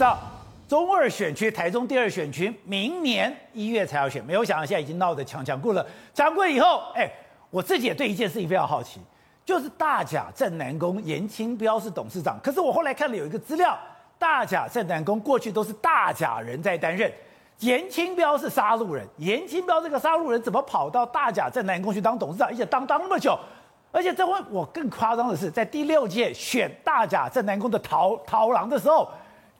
知道中二选区，台中第二选区，明年一月才要选，没有想到现在已经闹得强强过了。抢过以后，哎，我自己也对一件事情非常好奇，就是大甲镇南宫颜清标是董事长，可是我后来看了有一个资料，大甲镇南宫过去都是大甲人在担任。颜清标是杀戮人，颜清标这个杀戮人怎么跑到大甲镇南宫去当董事长，而且当当那么久？而且这回我更夸张的是，在第六届选大甲镇南宫的桃桃郎的时候。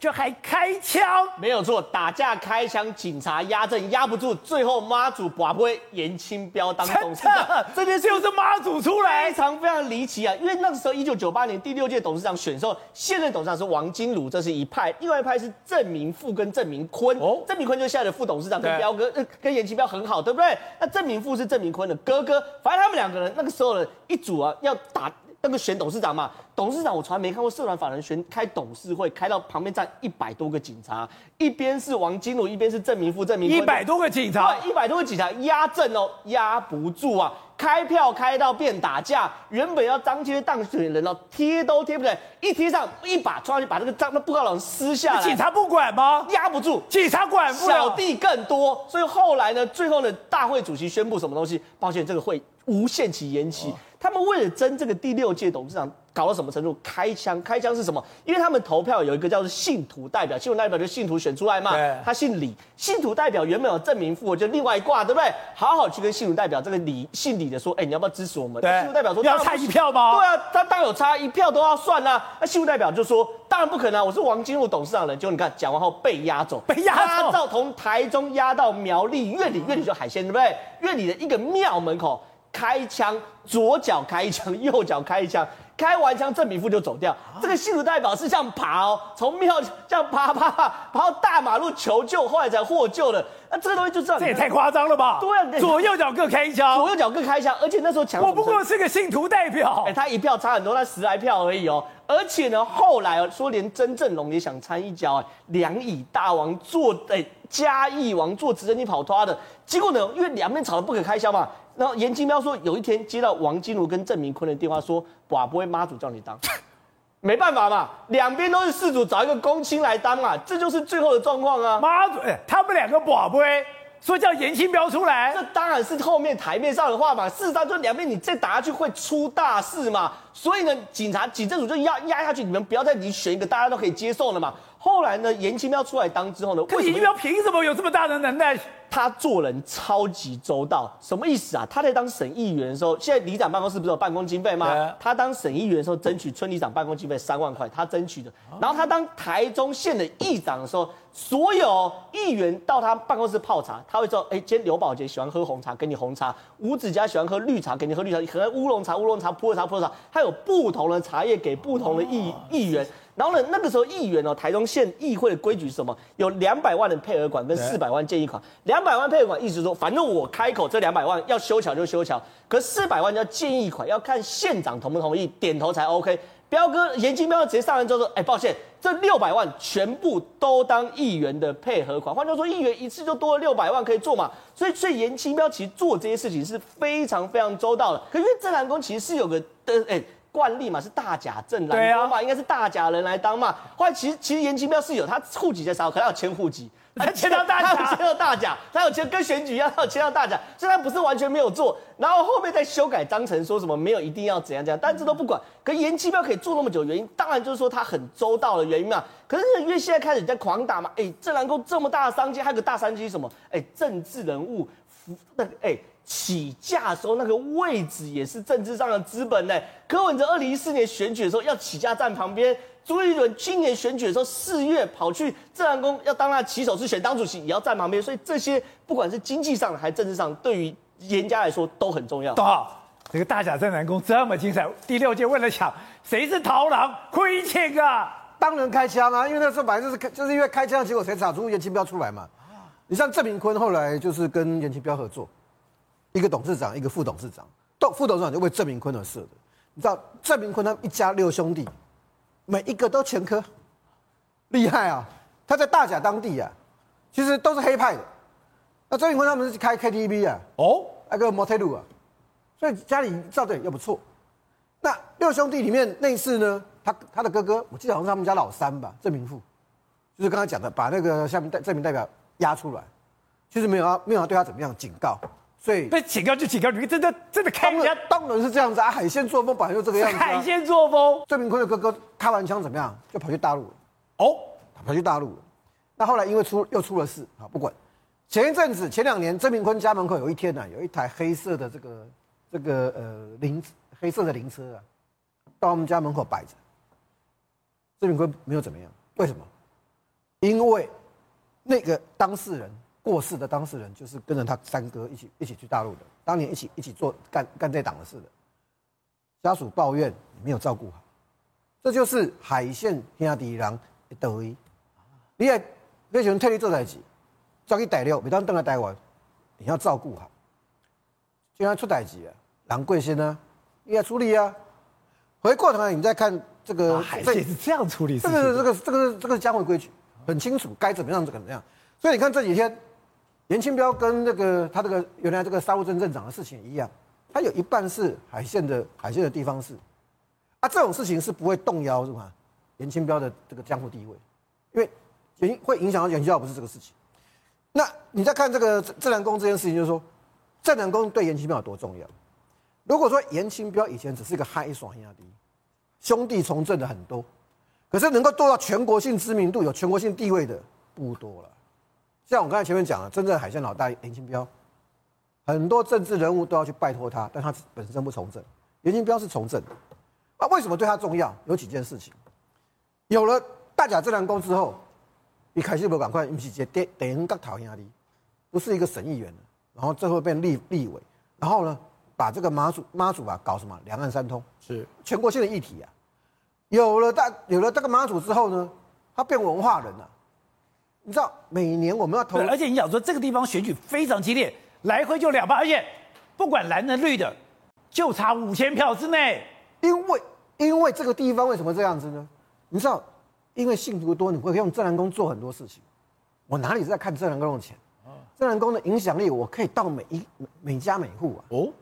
就还开枪，没有错，打架开枪，警察压阵压不住，最后妈祖跋杯颜清标当董事长，这件事又是妈祖出来，非常非常离奇啊！因为那个时候一九九八年第六届董事长选的时候，现任董事长是王金鲁，这是一派；另外一派是郑明富跟郑明坤。哦，郑明坤就是现在的副董事长，跟彪哥、呃、跟严清标很好，对不对？那郑明富是郑明坤的哥哥，反正他们两个人那个时候呢一组啊，要打。那个选董事长嘛，董事长我从来没看过社团法人选开董事会，开到旁边站一百多个警察，一边是王金庐，一边是郑明富、郑明坤，一百多个警察，对，一百多个警察压阵哦，压不住啊，开票开到变打架，原本要张贴当选人哦，贴都贴不来，一贴上一把冲上去把这个张那布告栏撕下来，警察不管吗？压不住，警察管不了，小弟更多，所以后来呢，最后呢，大会主席宣布什么东西？抱歉，这个会无限期延期。哦他们为了争这个第六届董事长，搞到什么程度？开枪，开枪是什么？因为他们投票有一个叫做信徒代表，信徒代表就信徒选出来嘛。他姓李，信徒代表原本有郑明富，就另外一挂，对不对？好好去跟信徒代表这个李姓李的说，哎，你要不要支持我们？对信徒代表说，要差一票吗？对啊，他当然有差一票都要算啊。那信徒代表就说，当然不可能啊，我是王金禄董事长的人。结果你看讲完后被押走，被押走，从台中押到苗栗月里，月里就海鲜，对不对？月里的一个庙门口。开枪，左脚开枪，右脚开枪，开完枪，郑比富就走掉。这个信徒代表是这样爬哦，从庙这样爬爬爬，爬到大马路求救，后来才获救的。那这个东西就这样，这也太夸张了吧？对啊，左右脚各开一枪，左右脚各开枪，而且那时候抢，我不过是个信徒代表，哎，他一票差很多，他十来票而已哦。而且呢，后来哦，说连曾正龙也想参一脚，哎，两乙大王坐，哎，嘉义王坐直升机跑脱的。结果呢，因为两边吵得不可开交嘛。然后严金彪说，有一天接到王金如跟郑明坤的电话，说：“寡，不会妈祖叫你当，没办法嘛，两边都是事主，找一个公亲来当嘛，这就是最后的状况啊。”妈祖，哎，他们两个寡，不会说叫严金彪出来，这当然是后面台面上的话嘛。事实上，就两边你再打下去会出大事嘛。所以呢，警察警政署就压压下去，你们不要再你选一个大家都可以接受了嘛。后来呢，颜清标出来当之后呢，颜清标凭什么有这么大的能耐？他做人超级周到，什么意思啊？他在当省议员的时候，现在里长办公室不是有办公经费吗？对他当省议员的时候，争取村里长办公经费三万块，他争取的。然后他当台中县的议长的时候，所有议员到他办公室泡茶，他会说：哎，今天刘宝杰喜欢喝红茶，给你红茶；吴子嘉喜欢喝绿茶，给你喝绿茶；喝乌龙茶，乌龙茶；普洱茶，普洱茶。他有不同的茶叶给不同的议议员。然后呢，那个时候议员哦，台中县议会的规矩是什么？有两百万的配合款跟四百万建议款。两百万配合款意思说，反正我开口这两百万要修桥就修桥，可四百万叫建议款，要看县长同不同意，点头才 OK。彪哥严金彪直接上任之后说，哎，抱歉，这六百万全部都当议员的配合款。换句话说，议员一次就多了六百万可以做嘛。所以，所以严金彪其实做这些事情是非常非常周到的。可因为镇澜宫其实是有个的，哎。惯例嘛，是大甲镇澜宫嘛，啊、应该是大甲人来当嘛。后来其实其实颜清标是有他户籍在啥，可他要迁户籍，他迁到大甲，他迁到大甲，他有迁跟选举一样，他有迁到大甲，所以他不是完全没有做。然后后面再修改章程，说什么没有一定要怎样怎样，但这都不管。可颜清标可以做那么久的原因，当然就是说他很周到的原因嘛。可是因为现在开始在狂打嘛，哎，镇澜宫这么大的商机，还有个大商机是什么？哎，政治人物，那个哎。起价的时候，那个位置也是政治上的资本呢。柯文哲二零一四年选举的时候要起价站旁边，朱立伦今年选举的时候四月跑去自然宫要当他旗手，是选党主席也要站旁边。所以这些不管是经济上还是政治上，对于严家来说都很重要。好，这个大甲镇南宫这么精彩，第六届为了抢谁是逃狼，亏钱啊！当然开枪啊，因为那时候本来就是开，就是因为开枪，结果才查出严清标出来嘛。你像郑明坤后来就是跟严清标合作。一个董事长，一个副董事长，董副董事长就为郑明坤而设的。你知道郑明坤他们一家六兄弟，每一个都前科，厉害啊！他在大甲当地啊，其实都是黑派的。那郑明坤他们是开 KTV 啊，哦，那个 motel 啊，所以家里照对又不错。那六兄弟里面内侍呢，他他的哥哥，我记得好像是他们家老三吧，郑明富，就是刚才讲的，把那个下面代这名代表押出来，其实没有要没有要对他怎么样警告，所以被警告就警告，你真的真的开人家当然是这样子啊，海鲜作风本来就这个样子、啊，海鲜作风。郑明坤的哥哥开完枪怎么样，就跑去大陆了，哦，跑去大陆了。那后来因为出又出了事啊，不管。前一阵子前两年，郑明坤家门口有一天呢、啊，有一台黑色的这个这个呃灵黑色的灵车啊，到我们家门口摆着。郑明坤没有怎么样，为什么？因为那个当事人过世的当事人就是跟着他三哥一起一起去大陆的，当年一起一起做干干这档的事的。家属抱怨你没有照顾好，这就是海线兄弟人的德意。你也你喜欢特地做代志，抓去逮了，每当登来逮完，你要照顾好。就像出代志啊，人贵先呢，你要处理啊。回过头来，你再看。这个海线是这样处理，这个这个这个这个是江湖规矩，很清楚该怎么样，怎么样。所以你看这几天，严清标跟那个他这个原来这个沙悟净镇长的事情一样，他有一半是海线的海线的地方事，啊，这种事情是不会动摇是吧？严清标的这个江湖地位，因为影会影响到严清标不是这个事情。那你再看这个镇澜宫这件事情，就是说镇澜宫对严清标有多重要？如果说严清标以前只是一个嗨爽兄弟。兄弟从政的很多，可是能够做到全国性知名度、有全国性地位的不多了。像我刚才前面讲了，真正海线老大严金彪，很多政治人物都要去拜托他，但他本身不从政。严金彪是从政的，啊，为什么对他重要？有几件事情。有了大甲镇澜宫之后，你开始不赶快，不是接电电个讨压力，不是一个省议员，然后最后变立立委，然后呢？把这个妈祖妈祖啊搞什么两岸三通是全国性的议题啊，有了大有了这个妈祖之后呢，他变文化人了。你知道每年我们要投，而且你想说这个地方选举非常激烈，来回就两趴，而且不管蓝的绿的，就差五千票之内。因为因为这个地方为什么这样子呢？你知道，因为信徒多，你会用正南宫做很多事情。我哪里是在看正南宫的钱？正南宫的影响力，我可以到每一每家每户啊。哦。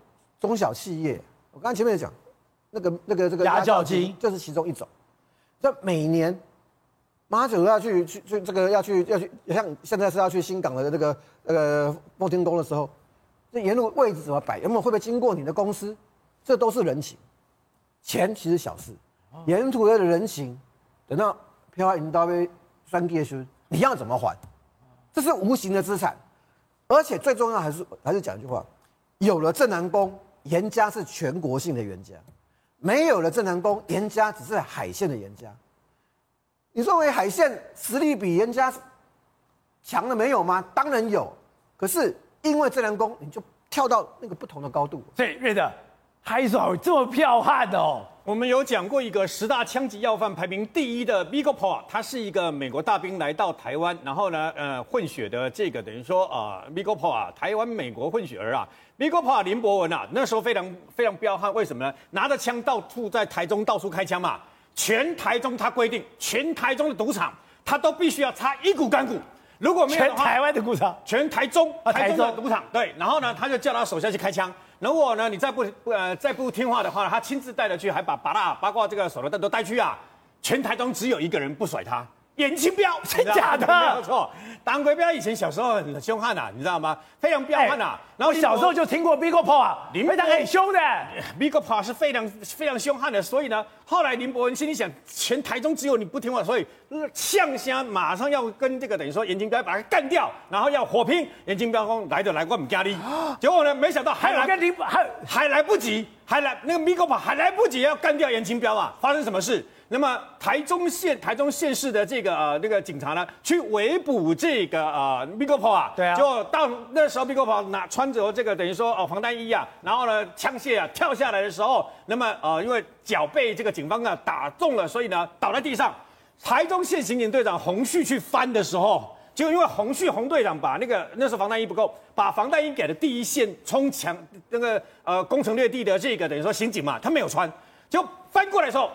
中小企业，我刚才前面讲，那个那个这个压轿金，这是其中一种。这每年马祖要去去去这个要去要去，像现在是要去新港的这个那个奉天宫的时候，这沿路位置怎么摆？有没有会不会经过你的公司？这都是人情。钱其实小事，沿途的人情，等到飘银刀被拴地时，你要怎么还？这是无形的资产，而且最重要还是还是讲一句话，有了正南宫。严家是全国性的严家，没有了正南宫，严家只是海线的严家。你认为海线实力比人家强了没有吗？当然有，可是因为镇澜宫，你就跳到那个不同的高度。对，瑞德，还有这么彪悍哦。我们有讲过一个十大枪击要犯排名第一的 Vigo Poa，他是一个美国大兵来到台湾，然后呢，呃，混血的这个等于说啊，Vigo Poa，台湾美国混血儿啊，Vigo Poa 林博文啊，那时候非常非常彪悍，为什么呢？拿着枪到处在台中到处开枪嘛，全台中他规定，全台中的赌场他都必须要插一股干股，如果没有全台湾的赌场，全台中台中的赌场，对，然后呢，他就叫他手下去开枪。如果呢，你再不不呃再不听话的话，他亲自带着去，还把把那包括这个手榴弹都带去啊！全台中只有一个人不甩他。颜清标，真假的？没有错，当归标以前小时候很凶悍呐、啊，你知道吗？非常彪悍呐、啊。然后小时候就听过 Vigo Poa 啊，林非常很凶的。Vigo Poa 是非常非常凶悍的，所以呢，后来林博文心里想，全台中只有你不听话，所以向下马上要跟这个等于说严清标把他干掉，然后要火拼。严清标说来就来，我们家里。结果呢，没想到还来还还来不及，还来那个 Vigo Poa 还来不及要干掉严清标啊！发生什么事？那么台中县台中县市的这个呃那个警察呢，去围捕这个呃 Vigo Poa 啊，对啊，就到那时候 Vigo Poa 拿穿着这个等于说哦防弹衣啊，然后呢枪械啊跳下来的时候，那么呃因为脚被这个警方啊打中了，所以呢倒在地上。台中县刑警队长洪旭去翻的时候，就因为洪旭洪队长把那个那时候防弹衣不够，把防弹衣给了第一线冲墙那个呃攻城略地的这个等于说刑警嘛，他没有穿，就翻过来的时候。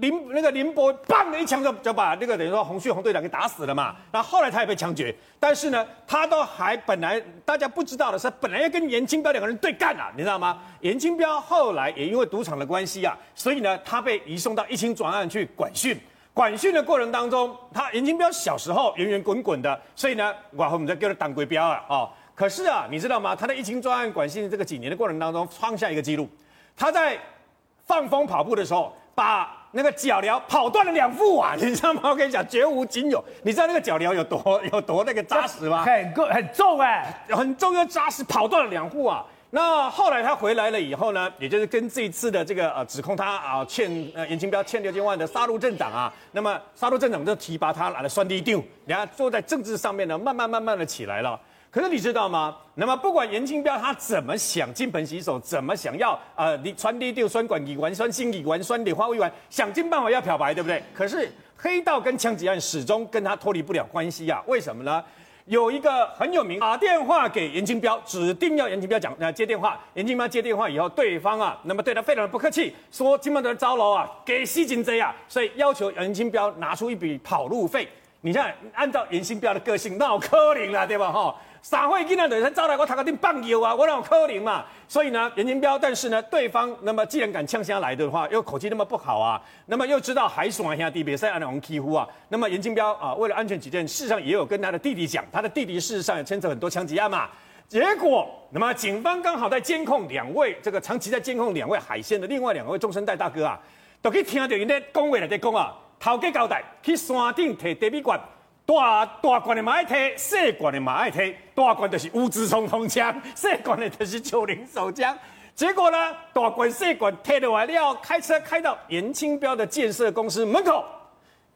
林那个林博棒的一枪就就把那个等于说洪旭洪队长给打死了嘛，然后后来他也被枪决，但是呢，他都还本来大家不知道的是，本来要跟严清标两个人对干啊，你知道吗？严清标后来也因为赌场的关系啊，所以呢，他被移送到一轻专案去管训。管训的过程当中，他严清标小时候圆圆滚滚的，所以呢，我后我们在叫他当归标啊，哦。可是啊，你知道吗？他在一清专案管训这个几年的过程当中，创下一个纪录，他在放风跑步的时候，把那个脚镣跑断了两副啊！你知道吗？我跟你讲，绝无仅有。你知道那个脚镣有多有多那个扎实吗？很够很重哎，很重又扎实，跑断了两副啊！那后来他回来了以后呢，也就是跟这一次的这个呃指控他啊欠呃颜清标欠六千万的杀戮镇长啊，那么杀戮镇长就提拔他来了双低调，然后坐在政治上面呢，慢慢慢慢的起来了。可是你知道吗？那么不管严金彪他怎么想金盆洗手，怎么想要呃你传递掉酸管乙烷酸、锌乙烷酸、碘化物乙烷，想尽办法要漂白，对不对？可是黑道跟枪击案始终跟他脱离不了关系啊？为什么呢？有一个很有名打电话给严金彪，指定要严金彪讲呃接电话，严金彪接电话以后，对方啊那么对他非常的不客气，说金门的招楼啊给吸金贼啊，所以要求严金彪拿出一笔跑路费。你看按照颜清标的个性，那有可能啦，对吧？哈。撒会跟他等人招来我他个定棒油啊，我那种柯林嘛，所以呢，颜清标，但是呢，对方那么既然敢呛声来的话，又口气那么不好啊，那么又知道海爽兄弟别赛按那种欺负啊，那么颜清标啊，为了安全起见，事实上也有跟他的弟弟讲，他的弟弟事实上也牵扯很多枪击案嘛，结果那么警方刚好在监控两位这个长期在监控两位海鲜的另外两位中生代大哥啊，都可以听到人家讲话来在讲啊，头家交代去山顶提茶米罐。大大罐的嘛爱提，小罐的嘛爱提，大罐就是乌兹冲锋枪，小罐的就是九零手枪。结果呢，大罐小罐提了完了，开车开到严清标的建设公司门口，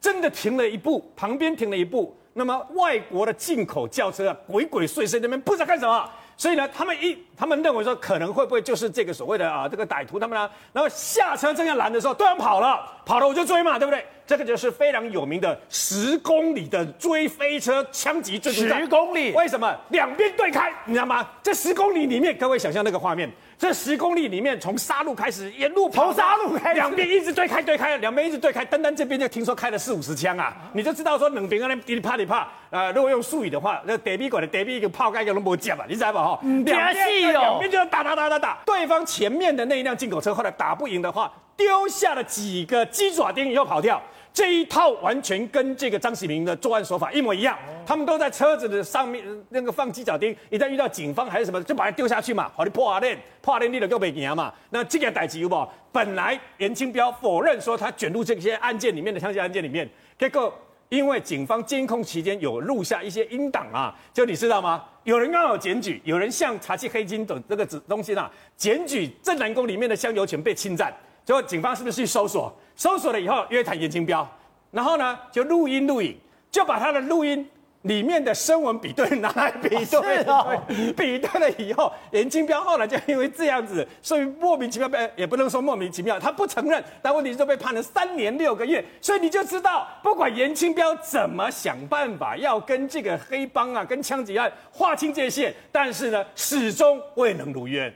真的停了一部，旁边停了一部，那么外国的进口轿车啊，鬼鬼祟祟那边不知道干什么。所以呢，他们一他们认为说，可能会不会就是这个所谓的啊这个歹徒他们呢？然后下车正要拦的时候，突然跑了，跑了我就追嘛，对不对？这个就是非常有名的十公里的追飞车枪击追逐战。十公里？为什么两边对开？你知道吗？这十公里里面，各位想象那个画面。这十公里里面，从沙路开始沿路跑，沙路开，两边一直对开对开，两边一直对开。单单这边就听说开了四五十枪啊，你就知道说冷兵啊那噼里啪里啪。呃，如果用术语的话，那德比管的德比一个炮盖都没接了，你知道吧？哈，两边两边就打打打打打。对方前面的那一辆进口车后来打不赢的话，丢下了几个鸡爪钉以后跑掉。这一套完全跟这个张喜明的作案手法一模一样，他们都在车子的上面那个放鸡爪钉，一旦遇到警方还是什么，就把它丢下去嘛，好，你破案，破案你就够没赢嘛。那这个代志有无？本来严清标否认说他卷入这些案件里面的枪击案件里面，结果因为警方监控期间有录下一些音档啊，就你知道吗？有人刚好检举，有人向查缉黑金等这个东西啊，检举正南宫里面的香油钱被侵占。结果警方是不是去搜索？搜索了以后约谈严清彪，然后呢就录音录影，就把他的录音里面的声纹比对拿来比对，哦哦、比对了以后，严清彪后来就因为这样子，所以莫名其妙被也不能说莫名其妙，他不承认，但问题是就被判了三年六个月。所以你就知道，不管严清彪怎么想办法要跟这个黑帮啊、跟枪击案划清界限，但是呢始终未能如愿。